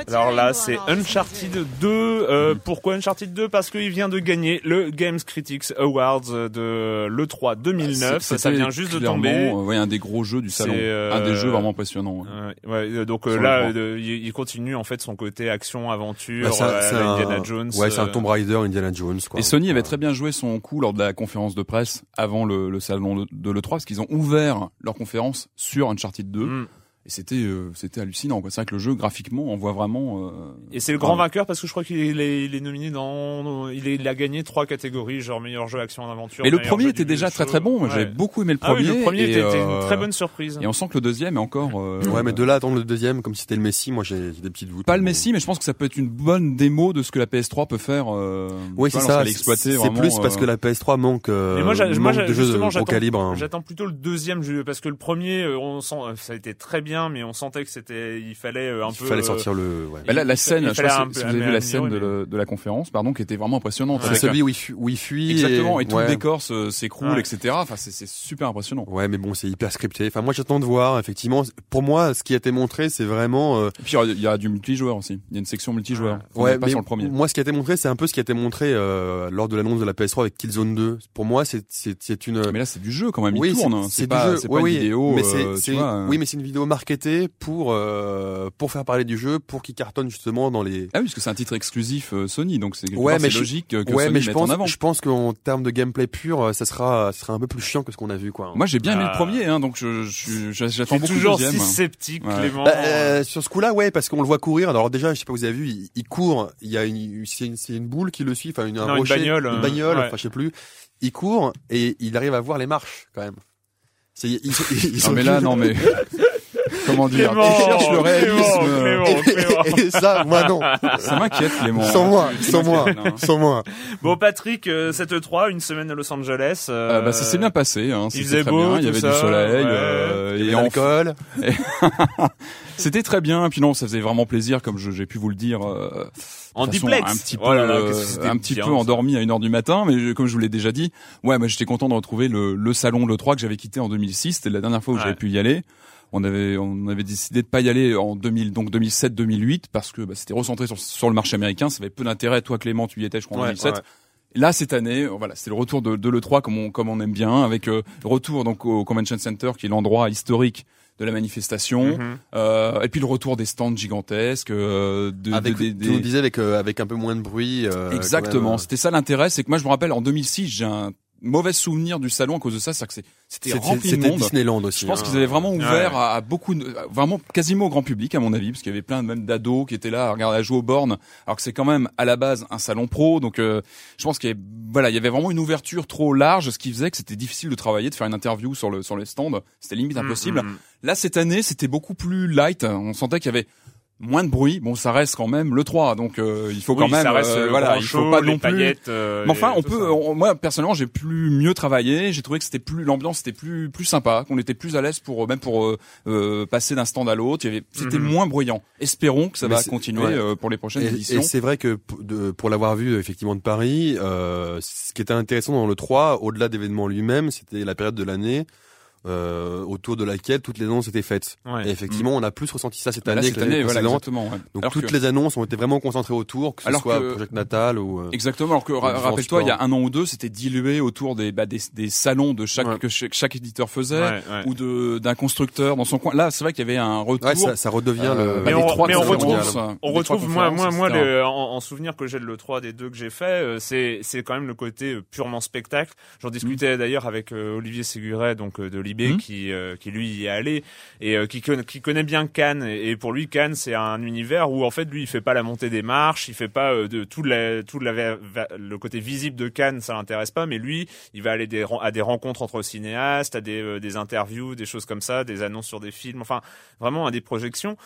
S1: Alors là, c'est? Uncharted 2. Euh, Pourquoi Uncharted 2 Parce qu'il vient de gagner le Games Critics Awards de l'E3 2009.
S4: C'est-
S1: Ça vient juste de tomber.
S4: euh, ouais, un des gros jeux du salon.
S1: Euh,
S4: Un des jeux vraiment impressionnants. ouais.
S1: Ouais, ouais, euh, donc euh, là, euh, il, continue en fait son côté action, aventure,
S3: Bah,
S1: euh,
S3: un-
S1: Indiana Jones.
S3: Ouais, c'est un Tomb Raider, Indiana Jones, quoi.
S4: Et Sony avait très bien joué son coup lors de la conférence de presse avant le, le salon de, de l'E3 parce qu'ils ont ouvert leur conférence sur Uncharted 2
S1: Mm.
S4: Et c'était euh, c'était hallucinant quoi. C'est vrai que le jeu graphiquement on voit vraiment euh,
S1: Et c'est le grand vainqueur parce que je crois qu'il est, il est nominé dans, il, est- il a gagné trois catégories, genre meilleur jeu action aventure.
S4: Mais le premier était déjà très très bon.
S1: Ouais.
S4: J'avais beaucoup aimé le
S1: Ah oui,
S4: premier.
S1: le premier
S4: et,
S1: était, était
S4: euh,
S1: une très bonne surprise.
S4: Et on sent que le deuxième est encore. euh,
S3: Ouais, mais de là à attendre le deuxième, comme si c'était le Messi, moi j'ai j'ai des petites doutes.
S4: Pas le Messi, mais je pense que ça peut être une bonne démo de ce que la PS3 peut faire. Euh,
S3: Oui, c'est ça. C'est plus parce
S4: euh,
S3: que la PS3 manque, euh,
S1: Mais moi,
S3: manque de jeux de gros calibre. hein.
S1: J'attends plutôt le deuxième jeu parce que le premier, euh, on sent, euh, ça a été très bien, mais on sentait que c'était, il fallait euh, un
S3: Il
S1: peu.
S3: fallait
S1: euh,
S3: sortir le. Ouais.
S4: Bah là, la
S1: il
S4: scène, je
S1: fallait
S4: sais pas
S1: un
S4: si, vous avez vu la scène de,
S1: améliorer,
S4: le- de la conférence, pardon, qui était vraiment impressionnante.
S3: C'est celui où il fuit, où il fuit.
S4: Exactement, et, tout
S3: ouais.
S4: le décor se- s'écroule,
S1: Ouais.
S4: etc. Enfin, c'est super impressionnant.
S3: Ouais, mais bon, c'est hyper scripté. Enfin, moi, j'attends de voir. Effectivement, pour moi, ce qui a été montré, c'est vraiment. euh,
S4: Et puis il y a- il y a du multijoueur aussi. Il y a une section multijoueur. On
S3: ouais,
S4: n'est pas
S3: mais
S4: sur le premier.
S3: moi, ce qui a été montré, c'est un peu ce qui a été montré euh, lors de l'annonce de la PS3 avec Killzone 2. Pour moi, c'est c'est une.
S4: Mais là, c'est du jeu quand même. Il
S3: oui,
S4: tourne.
S3: c'est du
S4: pas,
S3: jeu.
S4: c'est pas une vidéo.
S3: oui, mais c'est une vidéo pour euh, pour faire parler du jeu, pour qu'il cartonne justement dans les.
S4: Ah oui, parce que c'est un titre exclusif euh, Sony, donc c'est quelque
S3: Ouais, mais
S4: logique que
S3: ouais,
S4: Sony
S3: mais je
S4: mette
S3: pense,
S4: en avant.
S3: je pense qu'en termes de gameplay pur, euh, ça sera, ça sera un peu plus chiant que ce qu'on a vu, quoi.
S4: Moi, j'ai bien aimé
S1: Ah.
S4: le premier, hein, donc je, je, je-
S1: Je
S4: j'attends beaucoup
S1: toujours
S4: le
S1: si sceptique,
S4: Ouais.
S1: Clément.
S3: Bah, euh, sur ce coup-là, ouais, parce qu'on le voit courir. Alors déjà, je sais pas, vous avez vu, il, il court. Il y a une, c'est une, boule qui le suit, enfin une, un
S1: Non, une bagnole,
S3: une bagnole,
S1: ouais.
S3: enfin je sais plus. Il court et il arrive à voir les marches quand même. C'est, ils, ils- ils
S4: Non mais là, non mais comment dire
S1: Clément,
S4: Tu cherches le réalisme.
S1: Clément, Clément, Clément.
S3: et ça, moi non.
S4: Ça m'inquiète, Clément.
S3: Sans moi, sans moi, sans moi.
S1: Bon, Patrick, euh, cette 3 une semaine à Los Angeles. euh,
S4: Euh, bah, ça s'est bien passé. Hein,
S1: il faisait
S4: très
S1: beau,
S4: bien. Il y avait
S1: ça,
S4: du soleil.
S1: ouais.
S4: euh,
S3: Il y
S4: et
S3: l'alcool.
S4: C'était très bien. Puis non, ça faisait vraiment plaisir, comme j'ai pu vous le dire. euh,
S1: En
S4: façon,
S1: duplex.
S4: un petit peu,
S1: Oh là là,
S4: un petit
S1: bien,
S4: peu endormi à une heure du matin, mais je- comme je vous l'ai déjà dit, ouais, moi j'étais content de retrouver le, le salon le 3 que j'avais quitté en 2006. C'était la dernière fois où
S1: Ouais.
S4: j'avais pu y aller. On avait on avait décidé de pas y aller en 2000 donc 2007 2008 parce que bah, c'était recentré sur, sur le marché américain. Ça avait peu d'intérêt. Toi Clément, tu y étais je crois en
S3: Ouais,
S4: 2007.
S3: ouais.
S4: Là cette année, euh, voilà, c'était le retour de, de l'E3 comme on comme on aime bien, avec euh, le retour donc au Convention Center qui est l'endroit historique de la manifestation,
S1: Mhm.
S4: euh, et puis le retour des stands gigantesques, euh, de, de-
S3: Avec,
S4: des-
S3: tu
S4: des-
S3: nous disais avec euh, avec un peu moins de bruit. euh,
S4: Exactement. C'était ça l'intérêt, c'est que moi je me rappelle en 2006, j'ai un mauvais souvenir du salon à cause de ça, c'est que c'est- c'était rempli de
S3: c'était
S4: monde.
S3: Disneyland aussi.
S4: Je pense
S3: hein.
S4: qu'ils avaient vraiment ouvert
S1: Ouais.
S4: à, à beaucoup, de- vraiment quasiment au grand public à mon avis, parce qu'il y avait plein de même d'ados qui étaient là à regarder à jouer aux bornes, alors que c'est quand même à la base un salon pro, donc euh, je pense qu'il y avait, voilà, il y avait vraiment une ouverture trop large, ce qui faisait que c'était difficile de travailler, de faire une interview sur le sur les stands, c'était limite impossible.
S1: Mhm.
S4: Là cette année, c'était beaucoup plus light, on sentait qu'il y avait moins de bruit. Bon, ça reste quand même le 3, donc euh, il faut quand même
S1: ça reste
S4: euh,
S1: le
S4: voilà, il faut pas
S1: les
S4: non plus.
S1: euh,
S4: Mais enfin, on peut. on- moi personnellement, j'ai plus mieux travaillé. J'ai trouvé que c'était plus l'ambiance était plus plus sympa, qu'on était plus à l'aise pour même pour euh, passer d'un stand à l'autre. Il y avait- C'était
S1: Mhm.
S4: moins bruyant. Espérons que ça
S3: Mais
S4: va continuer
S3: ouais.
S4: euh, pour les prochaines
S3: Et,
S4: éditions.
S3: et c'est vrai que de- pour l'avoir vu effectivement de Paris, euh, ce qui était intéressant dans le 3, au-delà d'événements lui-même, c'était la période de l'année euh, autour de laquelle toutes les annonces étaient faites.
S1: Ouais.
S3: Et effectivement, on a plus ressenti ça cette
S4: Bah là,
S3: année
S4: cette
S3: que l'année
S4: voilà, ouais.
S3: Donc
S4: Alors
S3: toutes
S4: que-
S3: les annonces ont été vraiment concentrées autour, que ce
S4: Alors
S3: soit
S4: que-
S3: Project Natal ou euh,
S4: Exactement. Alors que rappelle-toi, il y a un an ou deux, c'était dilué autour des, bah, des des salons de chaque
S3: Ouais.
S4: que chaque, chaque éditeur faisait
S1: Ouais, ouais.
S4: ou de d'un constructeur dans son coin. Là, c'est vrai qu'il y avait un retour.
S3: Ouais, ça, ça redevient
S4: Euh,
S3: le.
S4: bah,
S1: mais on,
S4: trois
S1: mais on retrouve, on retrouve moi, moi, moi, le, en, en souvenir que j'ai de l'E3 des deux que j'ai fait, euh, c'est, c'est quand même le côté purement spectacle. J'en discutais d'ailleurs avec euh, Olivier Séguret, donc euh, de Libé,
S4: Mm.
S1: qui, euh, qui lui y est allé et euh, qui, qui connaît bien Cannes. Et, pour lui, Cannes, c'est un univers où en fait, lui, il fait pas la montée des marches, il fait pas euh, de tout la, tout la, le côté visible de Cannes, ça l'intéresse pas. Mais lui, il va aller des, à des rencontres entre cinéastes, à des, euh, des interviews, des choses comme ça, des annonces sur des films, enfin, vraiment à des projections.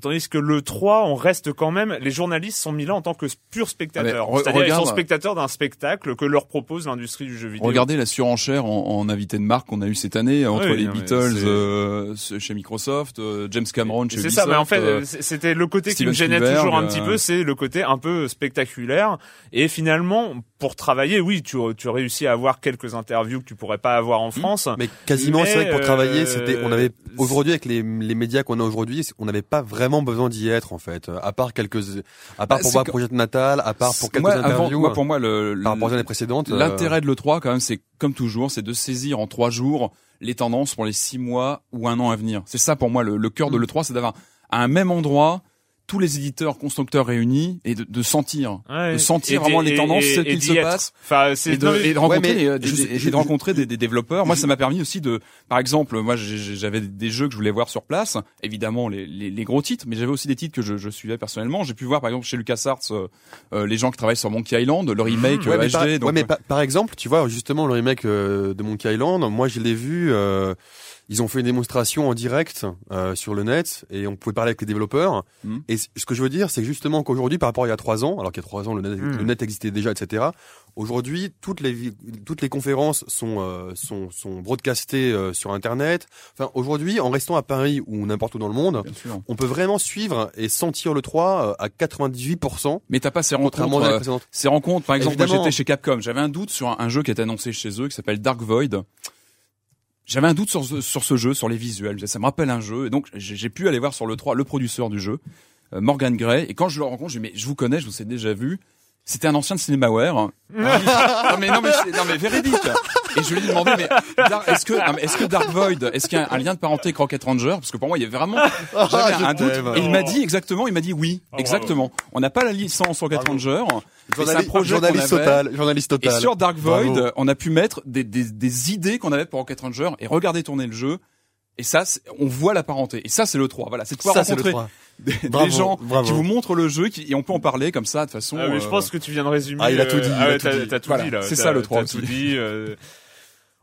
S1: Tandis que le 3, on reste quand même, les journalistes sont mis là en tant que purs spectateurs.
S4: Ah,
S1: C'est-à-dire ils sont spectateurs d'un spectacle que leur propose l'industrie du jeu vidéo.
S4: Regardez la surenchère en, en invité de marque qu'on a eu cette année entre
S1: Oui,
S4: les Beatles euh, chez Microsoft, euh, James Cameron chez
S1: C'est ça, mais en fait,
S4: euh,
S1: c'était le côté qui me gênait
S4: Spielberg,
S1: toujours un petit
S4: euh,
S1: peu, c'est le côté un peu spectaculaire. Et finalement, pour travailler, oui, tu, tu réussis à avoir quelques interviews que tu pourrais pas avoir en France.
S3: Mais quasiment, c'est vrai que pour travailler,
S1: euh,
S3: c'était, on avait aujourd'hui avec les, les médias qu'on a aujourd'hui, on n'avait pas vraiment besoin d'y être en fait, à part quelques, à part
S4: Bah,
S3: pour voir
S4: que-
S3: Project Natal, à part pour quelques
S4: moi, avant-
S3: interviews.
S4: moi, pour moi, le,
S3: par rapport aux années précédentes. euh,
S4: L'intérêt de l'E3, quand même, c'est comme toujours, c'est de saisir en trois jours les tendances pour les six mois ou un an à venir. C'est ça pour moi le, le cœur de l'E3, c'est d'avoir à un même endroit tous les éditeurs, constructeurs réunis et de, de sentir,
S1: Ouais,
S4: de sentir
S1: et
S4: vraiment les tendances,
S1: et-
S4: ce qu'il se
S1: être.
S4: passe.
S1: Enfin, c'est
S4: et de, et de rencontrer,
S3: Ouais,
S4: des-
S3: je-
S4: et
S3: je-
S4: de rencontrer des, des développeurs. Moi, ça m'a permis aussi de, par exemple, moi, j'avais des jeux que je voulais voir sur place. Évidemment, les, les, les gros titres, mais j'avais aussi des titres que je, je suivais personnellement. J'ai pu voir, par exemple, chez LucasArts, euh, euh, les gens qui travaillent sur Monkey Island, le remake
S3: Ouais,
S4: euh,
S3: mais,
S4: HD.
S3: par,
S4: donc,
S3: ouais, mais par, par exemple, tu vois, justement, le remake euh, de Monkey Island, moi, je l'ai vu, euh, ils ont fait une démonstration en direct euh, sur le net et on pouvait parler avec les développeurs.
S4: Mhm.
S3: Et ce que je veux dire, c'est justement qu'aujourd'hui, par rapport à il y a trois ans, alors qu'il y a trois ans, le net, le net existait déjà, etc. Aujourd'hui, toutes les toutes les conférences sont euh, sont sont broadcastées euh, sur Internet. Enfin, aujourd'hui, en restant à Paris ou n'importe où dans le monde, on peut vraiment suivre et sentir le 3 euh, à 98%.
S4: Mais t'as pas ces rencontres, euh, ces rencontres. Par exemple, moi j'étais chez Capcom, j'avais un doute sur un, un jeu qui était annoncé chez eux qui s'appelle Dark Void. J'avais un doute sur ce, sur ce jeu, sur les visuels. Ça me rappelle un jeu, et donc j'ai pu aller voir sur le 3 le producteur du jeu, euh, Morgan Gray. Et quand je le rencontre, je dis mais je vous connais, je vous ai déjà vu. C'était un ancien de Cinemaware. non mais non mais non mais véridique. Et je lui ai demandé mais est-ce que est-ce que Dark Void, est-ce qu'il y a un lien de parenté avec Rocket Ranger? Parce que pour moi il y avait vraiment j'avais
S3: je
S4: un doute. Et il m'a dit exactement, il m'a dit oui, exactement. On n'a pas la licence Rocket Ranger. mais c'est un
S3: Journaliste,
S4: projet
S3: journaliste
S4: avait.
S3: total, journaliste
S4: Et
S3: total.
S4: sur Dark Void,
S3: Bravo.
S4: on a pu mettre des, des, des idées qu'on avait pour Rocket Ranger et regarder tourner le jeu. Et ça, on voit la parenté. Et ça, c'est le 3. Voilà, c'est de pouvoir
S3: Ça,
S4: rencontrer
S3: 3.
S4: des, gens
S3: bravo.
S4: qui vous montrent le jeu qui, et on peut en parler comme ça de façon.
S1: Ah, mais je
S4: euh,
S1: pense que tu viens de résumer.
S3: Ah, il a tout dit,
S1: euh,
S3: a
S1: ouais,
S3: tout
S1: t'as- tout
S4: Voilà,
S1: dit là.
S4: c'est ça, le 3
S1: T'as tout dit. euh,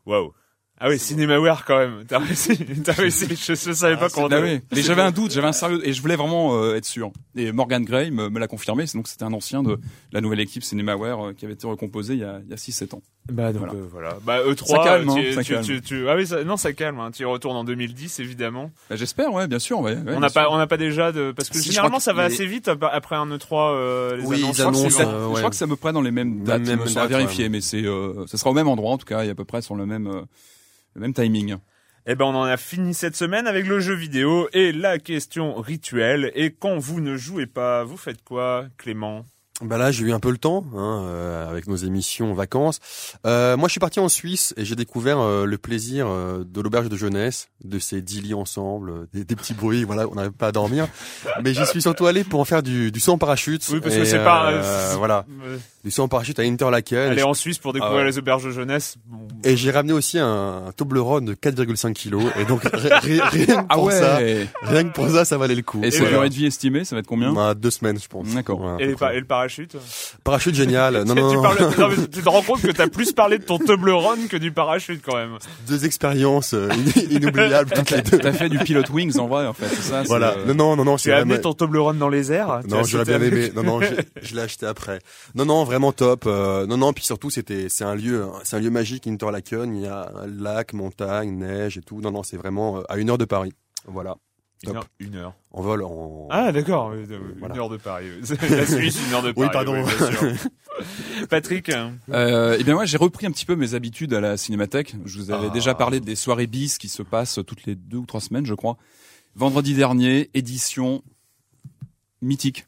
S1: Waouh. Ah oui, Cinemaware quand même. T'as réussi. T'as réussi. Je, je savais pas comment.
S4: Ah oui. Mais j'avais un doute, j'avais un sérieux, et je voulais vraiment euh, être sûr. Et Morgan Gray me, me l'a confirmé, c'est donc c'était un ancien de la nouvelle équipe Cinemaware euh, qui avait été recomposée il y a, il y a 6-7 ans.
S1: Bah donc
S4: Voilà.
S1: euh, voilà. Bah E3.
S4: Ça calme,
S1: tu-
S4: hein, ça
S1: tu-
S4: calme.
S1: tu- tu- Ah oui, ça- non, ça calme. Hein. Tu y retournes en 2010 évidemment.
S4: Bah, J'espère, ouais, bien sûr. Ouais, ouais,
S1: on n'a pas, on n'a pas déjà de parce que
S4: Si,
S1: généralement ça va assez vite ap- après un E3. euh, les
S3: Oui,
S1: annonces.
S3: ils
S4: Je crois, que
S3: annoncent, euh,
S4: je crois que c'est à peu près dans les mêmes dates.
S3: Même
S4: il me semble, à
S3: date,
S4: vérifier,
S3: ouais.
S4: mais c'est, euh, ça sera au même endroit en tout cas, et à peu près sur le même, euh, le même timing.
S1: Eh ben, on en a fini cette semaine avec le jeu vidéo et la question rituelle. Et quand vous ne jouez pas, vous faites quoi, Clément?
S3: Bah là, j'ai eu un peu le temps hein, euh, avec nos émissions vacances. Euh, moi, je suis parti en Suisse et j'ai découvert euh, le plaisir euh, de l'auberge de jeunesse, de ces dix lits ensemble, euh, des, des petits bruits. Voilà, on n'arrive pas à dormir. Mais j'y suis surtout allé pour en faire du, du saut en parachute.
S1: Oui, parce que c'est pas.
S3: euh, voilà, du saut en parachute à Interlaken.
S1: Aller en Suisse pour découvrir
S3: Ah
S1: les auberges de jeunesse. bon.
S3: Et j'ai ramené aussi un, un Toblerone de 4,5 kilos. Et donc ri- ri- rien que pour ça, rien que pour ça, ça valait le coup.
S4: Ah Et sa durée de vie estimée, ça va être combien?
S3: Bah, deux semaines, je pense.
S4: D'accord.
S1: Et,
S3: près.
S1: et le parachute parachute
S3: génial. Non, non,
S1: tu,
S3: non.
S1: parles- non, mais tu te rends compte que t'as plus parlé de ton Toblerone que du parachute quand même.
S3: Deux expériences euh, in- inoubliables toutes les deux.
S4: T'as fait du pilot wings en vrai, en fait, c'est ça. c'est,
S3: Voilà. Non, non, non, non.
S1: Tu as amené ton Toblerone dans les airs
S3: Non, je l'ai bien aimé. Non, non, je, l'ai acheté après. Non, non, vraiment top. Euh, non, non, puis surtout, c'était, c'est un lieu, c'est un lieu magique, Interlaken. Il y a un lac, montagne, neige et tout. Non, non, c'est vraiment euh, à une heure de Paris. Voilà.
S1: Une heure. Une heure.
S3: En vol, en.
S1: Ah d'accord, euh,
S3: Voilà.
S1: une heure de Paris. La Suisse, une heure de Paris.
S3: Oui, pardon.
S1: bien sûr. Patrick,
S4: Euh, eh bien moi j'ai repris un petit peu mes habitudes à la cinémathèque. Je vous avais
S3: Ah.
S4: déjà parlé des soirées bis qui se passent toutes les deux ou trois semaines, je crois. Vendredi dernier, édition mythique,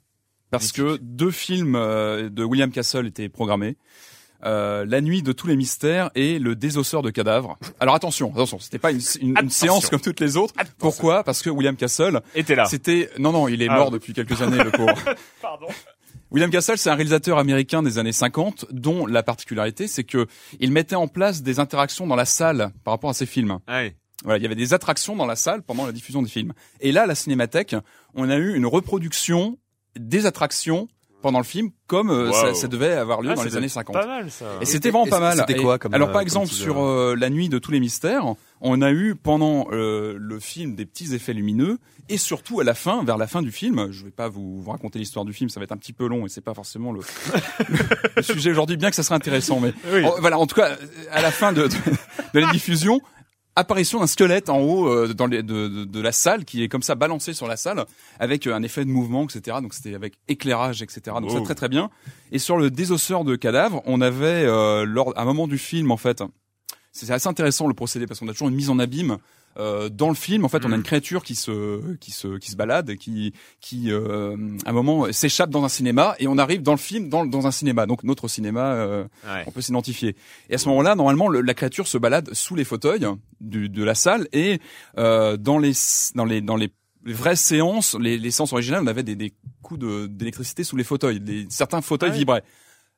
S4: parce que deux films euh, de William Castle étaient programmés. Euh, la nuit de tous les mystères et le désosseur de cadavres. Alors attention, attention, c'était pas une, une- séance comme toutes les autres. Pourquoi? Parce que William Castle,
S1: était là.
S4: c'était non non, il est
S1: Ah.
S4: mort depuis quelques années le pauvre.
S1: Pardon.
S4: William Castle, c'est un réalisateur américain des années 50 dont la particularité, c'est que il mettait en place des interactions dans la salle par rapport à ses films.
S1: Ah oui.
S4: Voilà, il y avait des attractions dans la salle pendant la diffusion des films. Et là, à la Cinémathèque, on a eu une reproduction des attractions pendant le film, comme euh,
S1: Wow.
S4: ça, ça devait avoir lieu
S1: Ah,
S4: dans les années 50.
S1: Pas mal ça.
S4: Et c'était vraiment pas mal.
S3: c'était quoi comme,
S4: Alors
S3: euh,
S4: par
S3: comme
S4: exemple sur euh, la nuit de tous les mystères, on a eu pendant euh, le film des petits effets lumineux et surtout à la fin, vers la fin du film, je vais pas vous, vous raconter l'histoire du film, ça va être un petit peu long et c'est pas forcément le, le sujet aujourd'hui, bien que ça serait intéressant, mais
S1: Oui.
S4: en- voilà, en tout cas à la fin de, de, de la diffusion. Apparition d'un squelette en haut euh, dans les, de, de, de la salle qui est comme ça balancé sur la salle avec euh, un effet de mouvement etc donc c'était avec éclairage etc donc
S1: Oh.
S4: c'est très très bien et sur le désosseur de cadavres, on avait euh, lors à un moment du film en fait, c'est assez intéressant le procédé parce qu'on a toujours une mise en abîme. Euh, dans le film, en fait, on a une créature qui se qui se qui se balade, qui qui euh, à un moment s'échappe dans un cinéma et on arrive dans le film dans dans un cinéma, donc notre cinéma, euh,
S1: Ouais.
S4: on peut s'identifier. Et à ce moment-là, normalement, le- la créature se balade sous les fauteuils du, de la salle et euh, dans les dans les dans les les vraies séances, les, les séances originales, on avait des, des coups de- d'électricité sous les fauteuils. Les- certains fauteuils
S1: Ah oui.
S4: vibraient.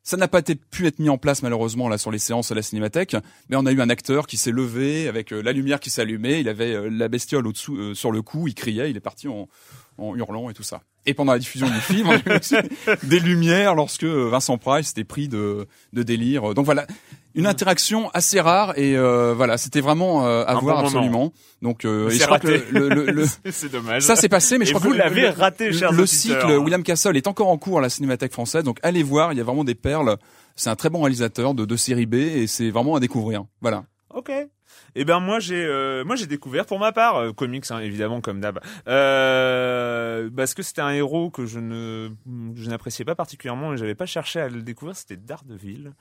S4: Ça n'a pas pu être mis en place malheureusement là sur les séances à la cinémathèque, mais on a eu un acteur qui s'est levé avec euh, la lumière qui s'allumait, il avait euh, la bestiole au-dessous euh, sur le cou, il criait, il est parti en, en hurlant et tout ça. Et pendant la diffusion du film, on a eu aussi des lumières lorsque euh, Vincent Price était pris de, de délire. Donc voilà, une interaction assez rare et euh, voilà, c'était vraiment euh, à
S1: Un
S4: voir
S1: bon
S4: absolument. Donc euh,
S1: C'est raté.
S4: le, le- le-
S1: c'est dommage.
S4: ça c'est passé, mais je
S1: Et
S4: crois
S1: vous
S4: que le-
S1: l'avez raté, chers
S4: Le cycle William Castle est encore en cours à la Cinémathèque française, donc allez voir, il y a vraiment des perles. C'est un très bon réalisateur de, de série B et c'est vraiment à découvrir. Voilà.
S1: Ok. Eh ben moi j'ai euh, moi j'ai découvert pour ma part euh, comics hein, évidemment comme d'hab. Euh, parce que c'était un héros que je ne je n'appréciais pas particulièrement et j'avais pas cherché à le découvrir c'était Daredevil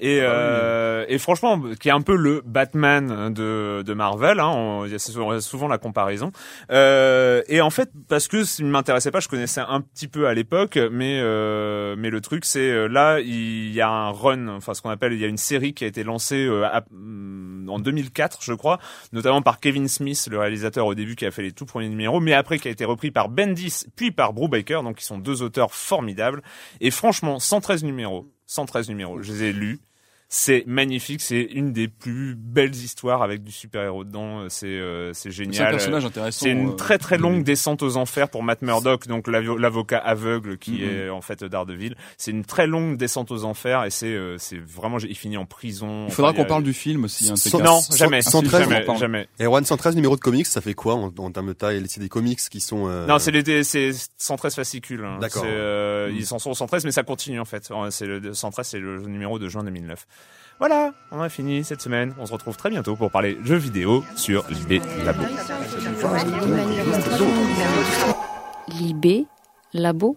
S1: et euh, et franchement qui est un peu le Batman de de Marvel hein, on- a souvent, souvent la comparaison. Euh, et en fait parce que ça ne m'intéressait pas je connaissais un petit peu à l'époque mais euh, mais le truc c'est euh, là il y a un run enfin ce qu'on appelle il y a une série qui a été lancée euh, à- mm, en 2004 je crois notamment par Kevin Smith le réalisateur au début qui a fait les tout premiers numéros mais après qui a été repris par Bendis puis par Brubaker. Donc qui sont deux auteurs formidables. Et franchement 113 numéros 113 numéros. Je les ai lus c'est magnifique, c'est une des plus belles histoires avec du super-héros dedans, euh, c'est euh, c'est génial.
S4: C'est un personnage intéressant.
S1: C'est une
S4: euh,
S1: très très longue
S4: oui.
S1: descente aux enfers pour Matt Murdock, donc l'avo- l'avocat aveugle qui
S4: Mhm.
S1: est en fait Daredevil. C'est une très longue descente aux enfers et c'est euh, c'est vraiment il finit en prison.
S4: Il faudra qu'on parle du film aussi.
S3: Cent-
S4: quatre.
S1: Non, jamais,
S3: 113,
S1: jamais.
S3: Et Erwan, 113 numéros de comics, ça fait quoi en, en termes de taille? C'est des comics qui sont. euh,
S1: Non, c'est les c'est 113 fascicules. hein.
S3: D'accord.
S1: C'est, euh,
S4: Mm.
S1: Ils en sont au 113, mais ça continue en fait. C'est le 113, c'est le numéro de juin 2009. Voilà, on a fini cette semaine. On se retrouve très bientôt pour parler jeux vidéo sur l'idée Labo.
S12: Labo.